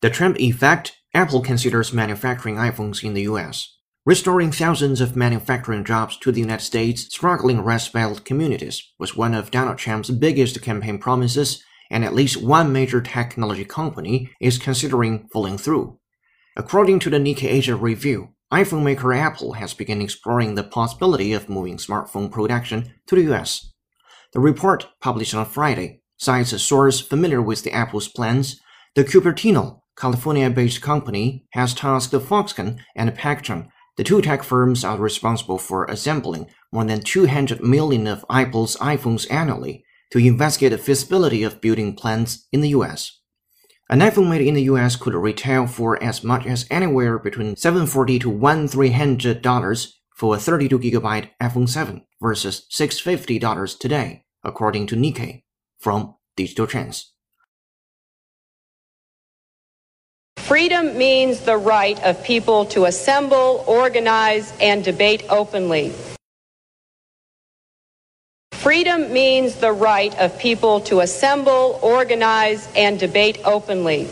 The Trump effect Apple considers manufacturing iPhones in the US, restoring thousands of manufacturing jobs to the United States' struggling Rust Belt communities was one of Donald Trump's biggest campaign promises, and at least one major technology company is considering pulling through. According to the Nikkei Asia Review, iPhone maker Apple has begun exploring the possibility of moving smartphone production to the US. The report, published on Friday, cites a source familiar with the Apple's plans. The Cupertino, California-based company, has tasked Foxconn and Pegatron the two tech firms are responsible for assembling more than 200 million of Apple's iPhones annually to investigate the feasibility of building plants in the US. An iPhone made in the US could retail for as much as anywhere between 740 to $1,300 for a 32GB iPhone 7 versus $650 today, according to Nikkei from Digital Trends. Freedom means the right of people to assemble, organize, and debate openly. Freedom means the right of people to assemble, organize, and debate openly.